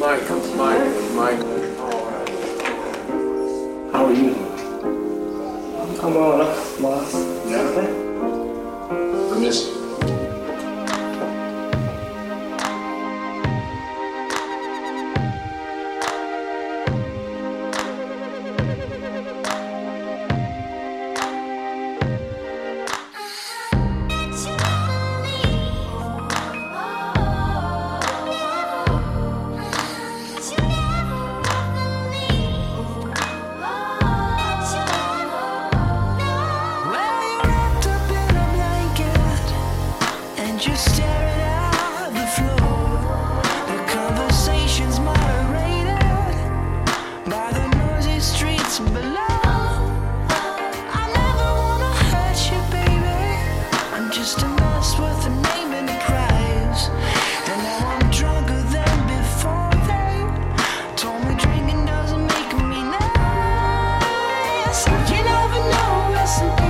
Mike, it's Mike, it's Mike. How are you? Come on, boss. Nothing. I miss you. listen.